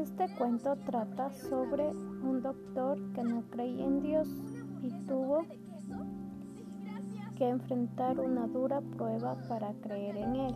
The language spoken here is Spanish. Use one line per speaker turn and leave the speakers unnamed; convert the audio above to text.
Este cuento trata sobre un doctor que no creía en Dios y tuvo que enfrentar una dura prueba para creer en Él.